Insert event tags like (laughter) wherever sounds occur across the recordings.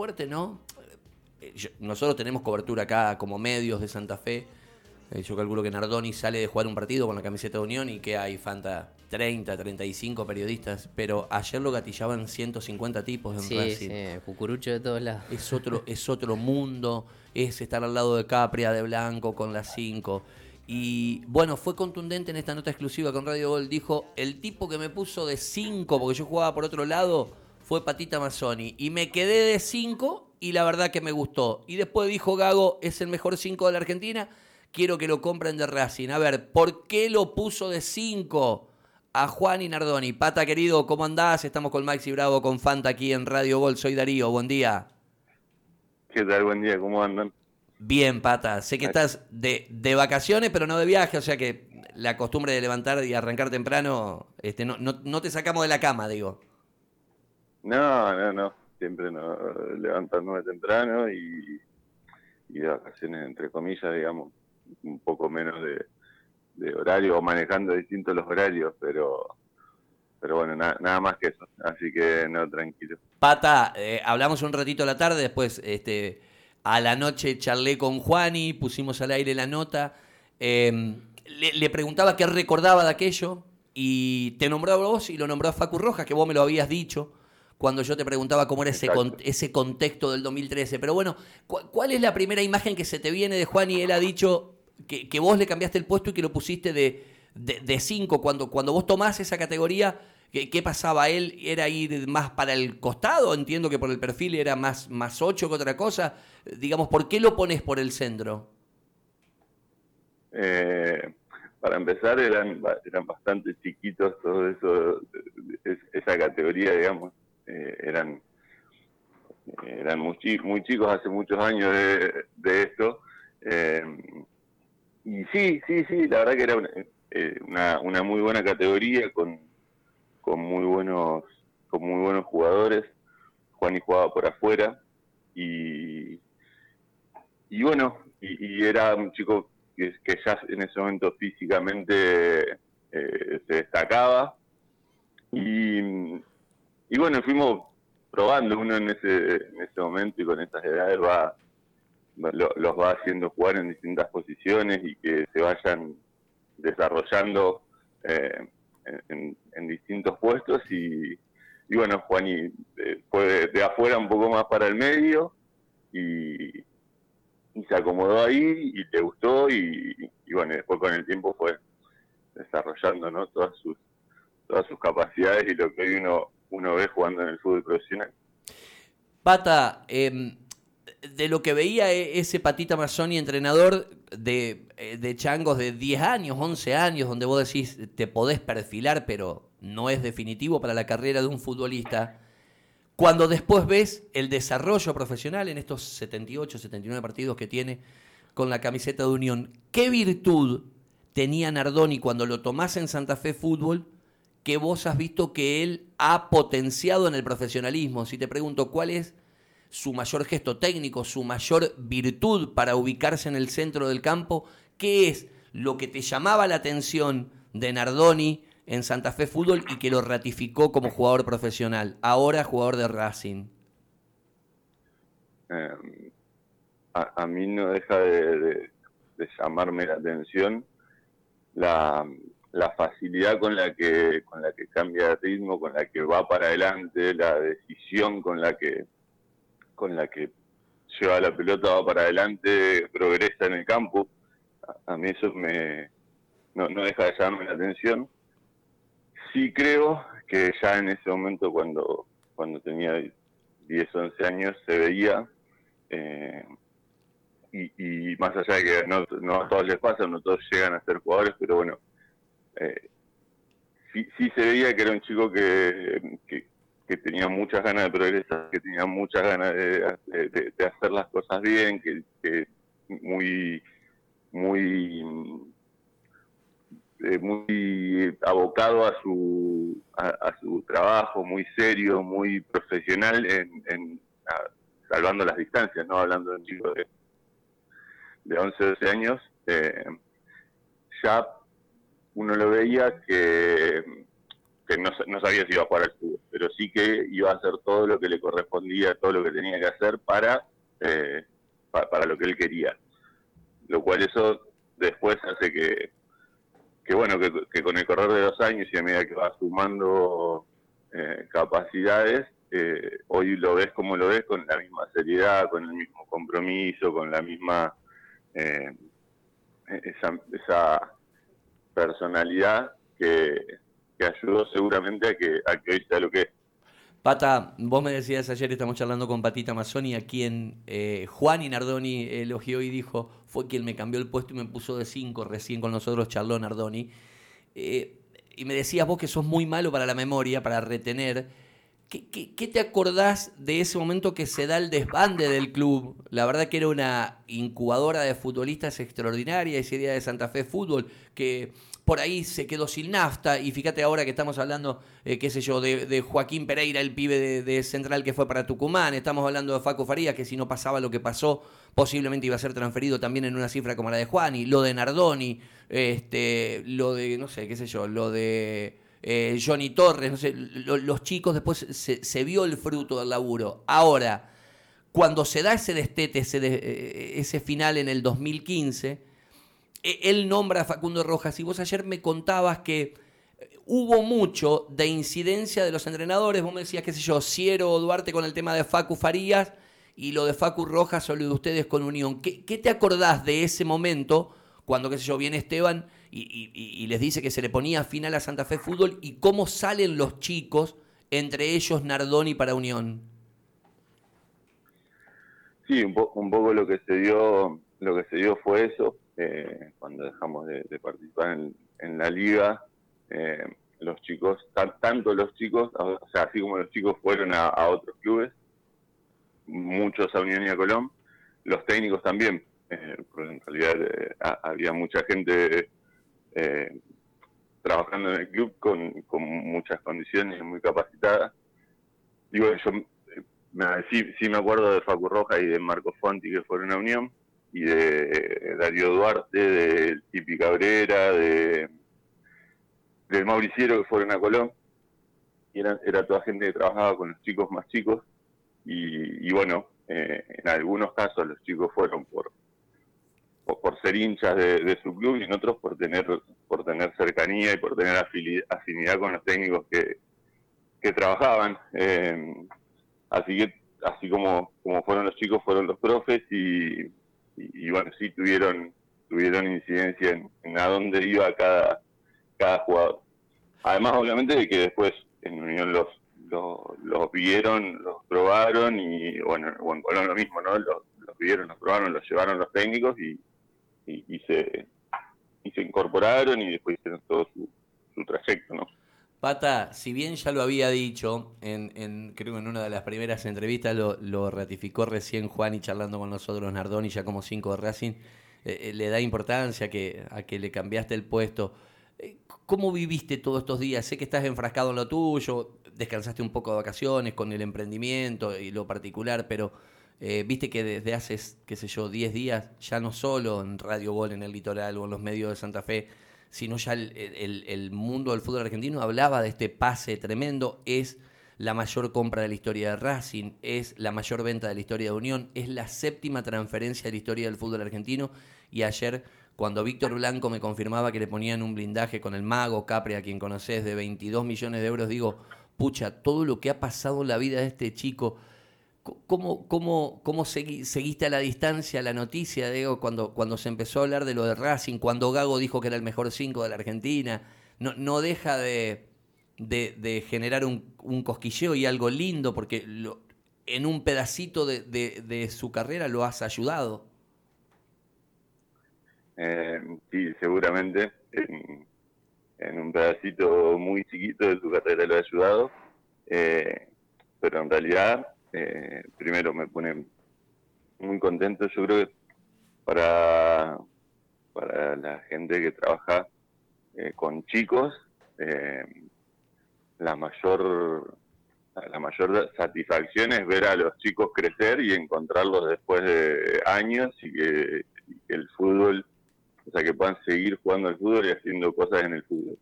fuerte, ¿no? Eh, nosotros tenemos cobertura acá como medios de Santa Fe. Eh, yo calculo que Nardoni sale de jugar un partido con la camiseta de Unión y que hay Fanta 30, 35 periodistas, pero ayer lo gatillaban 150 tipos en sí, Sí, cucurucho de todos lados. Es otro, (laughs) es otro mundo, es estar al lado de Capria, de Blanco, con las 5. Y bueno, fue contundente en esta nota exclusiva con Radio Gol. Dijo, el tipo que me puso de 5, porque yo jugaba por otro lado, fue Patita Mazzoni. Y me quedé de 5 y la verdad que me gustó. Y después dijo Gago, es el mejor 5 de la Argentina, quiero que lo compren de Racing. A ver, ¿por qué lo puso de 5? a Juan y Nardoni. Pata querido, ¿cómo andás? Estamos con Maxi Bravo, con Fanta aquí en Radio Gol. Soy Darío, buen día. ¿Qué tal? Buen día, ¿cómo andan? Bien, Pata. Sé que estás de, de, vacaciones, pero no de viaje, o sea que la costumbre de levantar y arrancar temprano, este, no, no, te sacamos de la cama, digo. No, no, no. Siempre nos levantándome temprano y, de vacaciones, entre comillas, digamos, un poco menos de, horario o manejando distintos los horarios, pero pero bueno, nada más que eso. Así que no, tranquilo. Pata, eh, hablamos un ratito a la tarde, después este a la noche charlé con Juani, pusimos al aire la nota. Em, le, preguntaba qué recordaba de aquello y te nombró a vos y lo nombró a Facu Rojas, que vos me lo habías dicho cuando yo te preguntaba cómo era ese, ese contexto del 2013. Pero bueno, ¿cuál es la primera imagen que se te viene de Juan y él ha dicho que, que vos le cambiaste el puesto y que lo pusiste de, de, cinco? Cuando, cuando vos tomás esa categoría, ¿Qué, pasaba? ¿Él era ir más para el costado? Entiendo que por el perfil era más, más 8 que otra cosa. Digamos, ¿por qué lo pones por el centro? Eh, para empezar, eran, eran bastante chiquitos todo eso, esa categoría, digamos. Eh, eran eran muy, muy chicos hace muchos años de, esto. Eh, y sí, sí, sí, la verdad que era una, una muy buena categoría con con muy buenos con muy buenos jugadores. Juan y jugaba por afuera y, y bueno, y, era un chico que, que, ya en ese momento físicamente eh, se destacaba y, y bueno, fuimos probando uno en ese, en ese momento y con estas edades va los va haciendo jugar en distintas posiciones y que se vayan desarrollando eh, en, distintos puestos y, y bueno, Juani eh, fue de, afuera un poco más para el medio y, se acomodó ahí y le gustó y, bueno, después con el tiempo fue desarrollando ¿no? todas sus todas sus capacidades y lo que hoy uno, uno ve jugando en el fútbol profesional. Pata, eh, de lo que veía e, ese Patita Mazzoni, entrenador de, eh, de, changos de 10 años, 11 años, donde vos decís te podés perfilar, pero no es definitivo para la carrera de un futbolista, cuando después ves el desarrollo profesional en estos 78, 79 partidos que tiene con la camiseta de Unión, ¿qué virtud tenía Nardoni cuando lo tomás en Santa Fe Fútbol que vos has visto que él ha potenciado en el profesionalismo? Si te pregunto, ¿cuál es su mayor gesto técnico, su mayor virtud para ubicarse en el centro del campo? ¿Qué es lo que te llamaba la atención de Nardoni en Santa Fe Fútbol y que lo ratificó como jugador profesional, ahora jugador de Racing? Em, a, mí no deja de, llamarme la atención la, la, facilidad con la que con la que cambia de ritmo, con la que va para adelante, la decisión con la que con la que lleva la pelota, va para adelante, progresa en el campo. A, mí eso me no, deja de llamarme la atención. Sí creo que ya en ese momento, cuando, cuando tenía 10, 11 años, se veía, eh, y, más allá de que no, no, a todos les pasa, no todos llegan a ser jugadores, pero bueno, eh, sí, sí se veía que era un chico que, tenía muchas ganas de progresar, que tenía muchas ganas de, hacer las cosas bien, que, muy, muy, eh, muy abocado a su, a, su trabajo, muy serio, muy profesional, en, salvando las distancias, no hablando de un chico de, de 11, 12 años, eh, ya uno lo veía que que no, sabía si iba a jugar al fútbol, pero sí que iba a hacer todo lo que le correspondía, todo lo que tenía que hacer para, eh, para lo que él quería. Lo cual eso después hace que, que bueno, que, con el correr de los años y a medida que va sumando eh, capacidades, eh, hoy lo ves como lo ves, con la misma seriedad, con el mismo compromiso, con la misma eh, esa, esa personalidad que, que, ayudó seguramente a que, a sea lo que es. Pata, vos me decías ayer, estamos charlando con Patita Mazzoni, a quien eh, Juan Nardoni elogió y dijo, fue quien me cambió el puesto y me puso de cinco, recién con nosotros charló Nardoni. Eh, y me decías vos que sos muy malo para la memoria, para retener. ¿Qué, te acordás de ese momento que se da el desbande del club? La verdad que era una incubadora de futbolistas extraordinaria ese día de Santa Fe Fútbol, que por ahí se quedó sin nafta. Y fíjate ahora que estamos hablando, eh, qué sé yo, de, Joaquín Pereira, el pibe de, Central que fue para Tucumán. Estamos hablando de Faco Farías, que si no pasaba lo que pasó, posiblemente iba a ser transferido también en una cifra como la de Juani. Lo de Nardoni, este, lo de, no sé, qué sé yo, lo de eh, Johnny Torres, no sé, los chicos después se, vio el fruto del laburo. Ahora, cuando se da ese destete, ese, eh, ese final en el 2015, e, él nombra a Facundo Rojas y vos ayer me contabas que eh, hubo mucho de incidencia de los entrenadores, vos me decías, qué sé yo, Ciero Duarte con el tema de Facu Farías y lo de Facu Rojas o lo de ustedes con Unión. ¿Qué, te acordás de ese momento cuando, qué sé yo, viene Esteban? y, les dice que se le ponía final a Santa Fe Fútbol y cómo salen los chicos, entre ellos Nardoni para Unión. Sí, un, poco lo que se dio, lo que se dio fue eso, eh, cuando dejamos de, participar en, la liga, eh, los chicos, tanto los chicos, o sea, así como los chicos fueron a, otros clubes, muchos a Unión y a Colón, los técnicos también, eh, porque en realidad había mucha gente eh, trabajando en el club con, muchas condiciones, muy capacitada. Y bueno, yo me, sí, sí me acuerdo de Facu Roja y de Marco Fonti que fueron a Unión, y de Darío Duarte, de Tipi Cabrera, de del Mauriciero que fueron a Colón. Y era, toda gente que trabajaba con los chicos más chicos. Y, bueno, eh, en algunos casos los chicos fueron por, por ser hinchas de, su club y en otros por tener por tener cercanía y por tener afinidad con los técnicos que, que trabajaban. Eh, así que así como, como fueron los chicos, fueron los profes y, y, bueno, sí tuvieron tuvieron incidencia en, a dónde iba cada, cada jugador. Además, obviamente, de que después en Unión los, los, vieron, los probaron y bueno, en Colón lo mismo, ¿no? Los, los vieron, los probaron, los llevaron los técnicos y, y, se, y se incorporaron y después hicieron todo su, trayecto, ¿no? Pata, si bien ya lo había dicho, en, en, creo que en una de las primeras entrevistas lo, ratificó recién Juan y charlando con nosotros Nardoni, ya como cinco de Racing, eh, eh, le da importancia que, a que le cambiaste el puesto. Eh, ¿Cómo viviste todos estos días? Sé que estás enfrascado en lo tuyo, descansaste un poco de vacaciones con el emprendimiento y lo particular, pero eh, viste que desde hace, qué sé yo, 10 días, ya no solo en Radio Gol, en el litoral o en los medios de Santa Fe, sino ya el, mundo del fútbol argentino hablaba de este pase tremendo. Es la mayor compra de la historia de Racing, es la mayor venta de la historia de Unión, es la séptima transferencia de la historia del fútbol argentino. Y ayer, cuando Víctor Blanco me confirmaba que le ponían un blindaje con el mago Capri, a quien conoces, de 22 millones de euros, digo, pucha, todo lo que ha pasado en la vida de este chico ¿Cómo, cómo, cómo seguiste a la distancia la noticia, Diego, cuando, cuando se empezó a hablar de lo de Racing, cuando Gago dijo que era el mejor cinco de la Argentina? No, no deja de, de, generar un, cosquilleo y algo lindo, porque en un pedacito de, su carrera lo has ayudado. Eh, sí, seguramente. En, un pedacito muy chiquito de su carrera lo ha ayudado. Eh, pero en realidad eh, primero me pone muy contento. Yo creo que para, para la gente que trabaja eh, con chicos, eh, la mayor la mayor satisfacción es ver a los chicos crecer y encontrarlos después de años y que, el fútbol, o sea, que puedan seguir jugando al fútbol y haciendo cosas en el fútbol.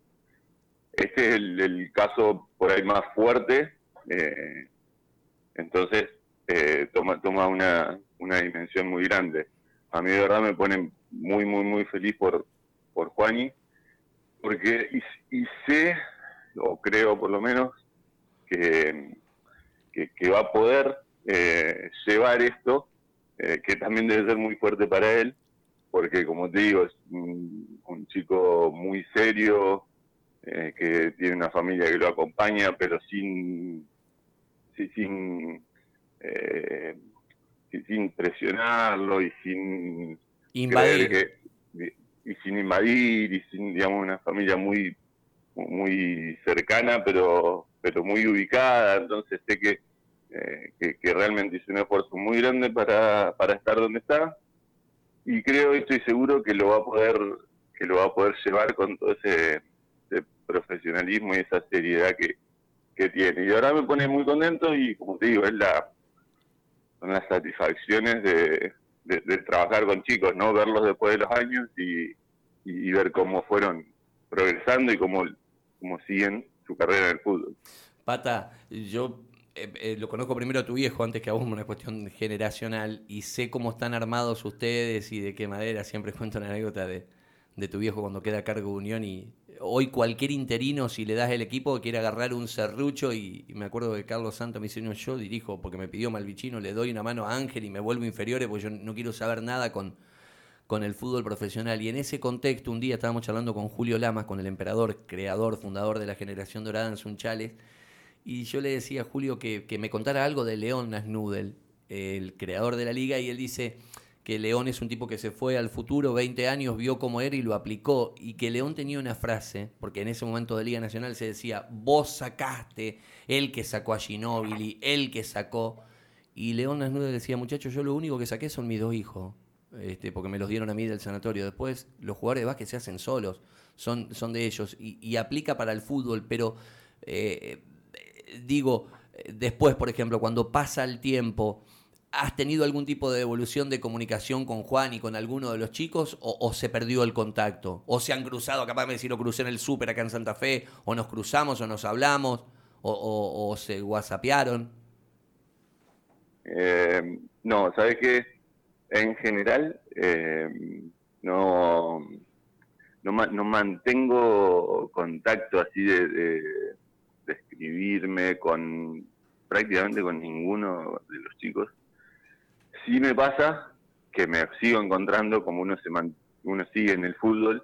este es el, caso por ahí más fuerte, eh, entonces eh, toma, toma una, una dimensión muy grande. A mí de verdad me pone muy, muy, muy feliz por, por Juani, porque y, sé, o creo por lo menos, que, que, va a poder eh, llevar esto, que también debe ser muy fuerte para él, porque como te digo, es un, chico muy serio, eh, que tiene una familia que lo acompaña, pero sin, sin, eh, sin presionarlo y sin invadir. y sin invadir y sin, digamos, una familia muy muy cercana, pero pero muy ubicada, entonces sé que, eh, que, que, realmente hizo un esfuerzo muy grande para, para estar donde está y creo y estoy seguro que lo va a poder que lo va a poder llevar con todo ese, profesionalismo y esa seriedad que, que, tiene. Y ahora me pone muy contento y como te digo es la son las satisfacciones de, de, trabajar con chicos no verlos después de los años y, y, ver cómo fueron progresando y cómo, cómo siguen su carrera en el fútbol. Pata, yo eh, eh, lo conozco primero a tu viejo antes que a vos, una cuestión generacional, y sé cómo están armados ustedes y de qué manera. Siempre cuento una anécdota de, tu viejo cuando queda a cargo de Unión y hoy cualquier interino, si le das el equipo, quiere agarrar un serrucho y, me acuerdo que Carlos Santos me dice, yo dirijo porque me pidió Malvichino, le doy una mano a Ángel y me vuelvo inferiores porque yo no quiero saber nada con, con el fútbol profesional. Y en ese contexto, un día estábamos charlando con Julio Lamas, con el emperador, creador, fundador de la generación dorada en Sunchales, y yo le decía a Julio que, me contara algo de León Nasnudel, el creador de la liga, y él dice que León es un tipo que se fue al futuro, 20 años, vio cómo era y lo aplicó, y que León tenía una frase, porque en ese momento de Liga Nacional se decía, vos sacaste, el que sacó a Ginóbili, el que sacó, y León Nasnudel decía, muchachos, yo lo único que saqué son mis dos hijos, este, porque me los dieron a mí del sanatorio, después los jugadores de básquet se hacen solos, son, son de ellos, y, aplica para el fútbol, pero... Eh, digo, después, por ejemplo, cuando pasa el tiempo, ¿has tenido algún tipo de evolución de comunicación con Juan y con alguno de los chicos? ¿O, se perdió el contacto? ¿O se han cruzado, capaz de decir, lo crucé en el súper acá en Santa Fe? ¿O nos cruzamos o nos hablamos? ¿O, se whatsappearon? Eh, no, ¿sabes qué? En general, eh, no, no, mantengo contacto así de escribirme con prácticamente con ninguno de los chicos. Sí me pasa que me sigo encontrando como uno se uno sigue en el fútbol,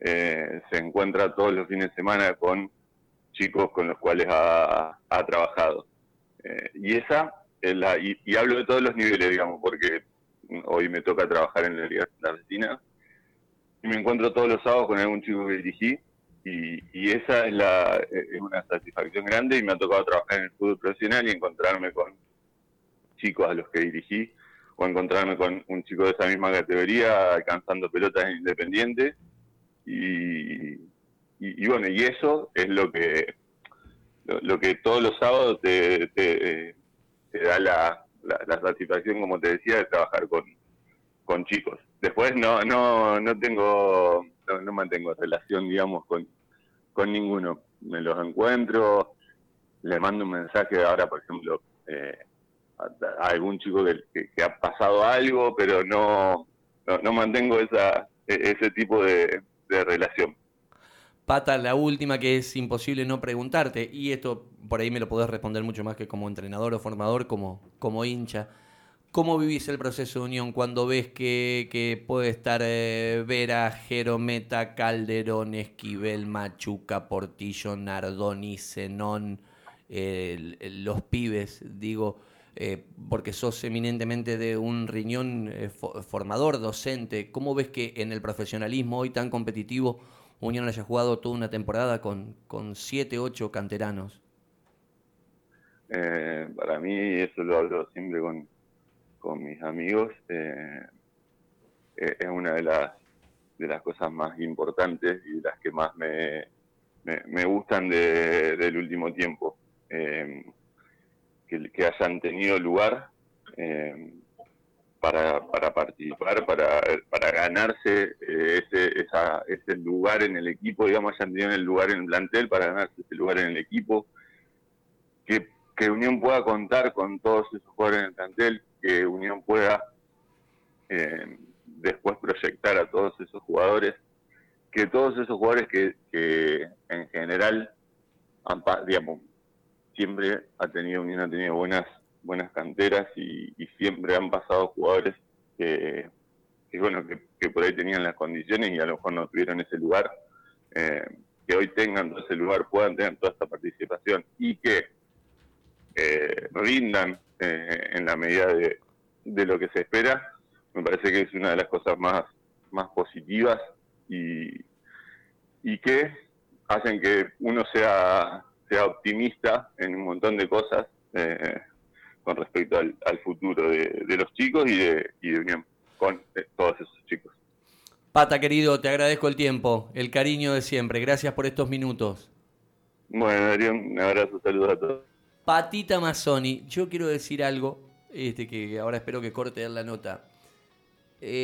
eh, se encuentra todos los fines de semana con chicos con los cuales ha, trabajado. Eh, y esa es la, y, hablo de todos los niveles, digamos, porque hoy me toca trabajar en la Liga Argentina y me encuentro todos los sábados con algún chico que dirigí y, esa es, la, es una satisfacción grande y me ha tocado trabajar en el fútbol profesional y encontrarme con chicos a los que dirigí o encontrarme con un chico de esa misma categoría alcanzando pelotas independientes y, y, bueno, y eso es lo que lo, que todos los sábados te, te, da la, la, satisfacción, como te decía, de trabajar con, con chicos. Después no, no, no tengo no, mantengo relación, digamos, con, con ninguno. Me los encuentro, le mando un mensaje ahora, por ejemplo, eh, a, algún chico que, ha pasado algo, pero no, no, mantengo esa, e, ese tipo de, relación. Pata, la última que es imposible no preguntarte, y esto por ahí me lo podés responder mucho más que como entrenador o formador, como, como hincha. ¿Cómo vivís el proceso de unión cuando ves que, puede estar eh, Vera, Jerometa, Calderón, Esquivel, Machuca, Portillo, Nardoni, Zenón, los pibes, digo, eh, porque sos eminentemente de un riñón eh, formador, docente? ¿Cómo ves que en el profesionalismo hoy tan competitivo Unión haya jugado toda una temporada con, con siete, ocho canteranos? para mí eso lo hablo siempre con con mis amigos eh, eh, es una de las de las cosas más importantes y las que más me, me, gustan del último tiempo eh, que, hayan tenido lugar para, para participar para, ganarse eh, ese, esa, ese lugar en el equipo, digamos, hayan tenido el lugar en el plantel para ganarse ese lugar en el equipo, que, que Unión pueda contar con todos esos jugadores en el plantel, que Unión pueda eh, después proyectar a todos esos jugadores, que todos esos jugadores que, que en general, digamos, siempre ha tenido Unión ha tenido buenas buenas canteras y, siempre han pasado jugadores que, bueno que, por ahí tenían las condiciones y a lo mejor no tuvieron ese lugar eh, que hoy tengan todo ese lugar puedan tener toda esta participación y que eh, rindan eh, en la medida de, de, lo que se espera me parece que es una de las cosas más más positivas y, y que hacen que uno sea sea optimista en un montón de cosas eh, con respecto al, futuro de, los chicos y de, y de Unión con eh, todos esos chicos. Pata, querido, te agradezco el tiempo, el cariño de siempre. Gracias por estos minutos. Bueno, Darío, un abrazo, saludos a todos. Patita Mazzoni, yo quiero decir algo, este que ahora espero que corte la nota. Eh,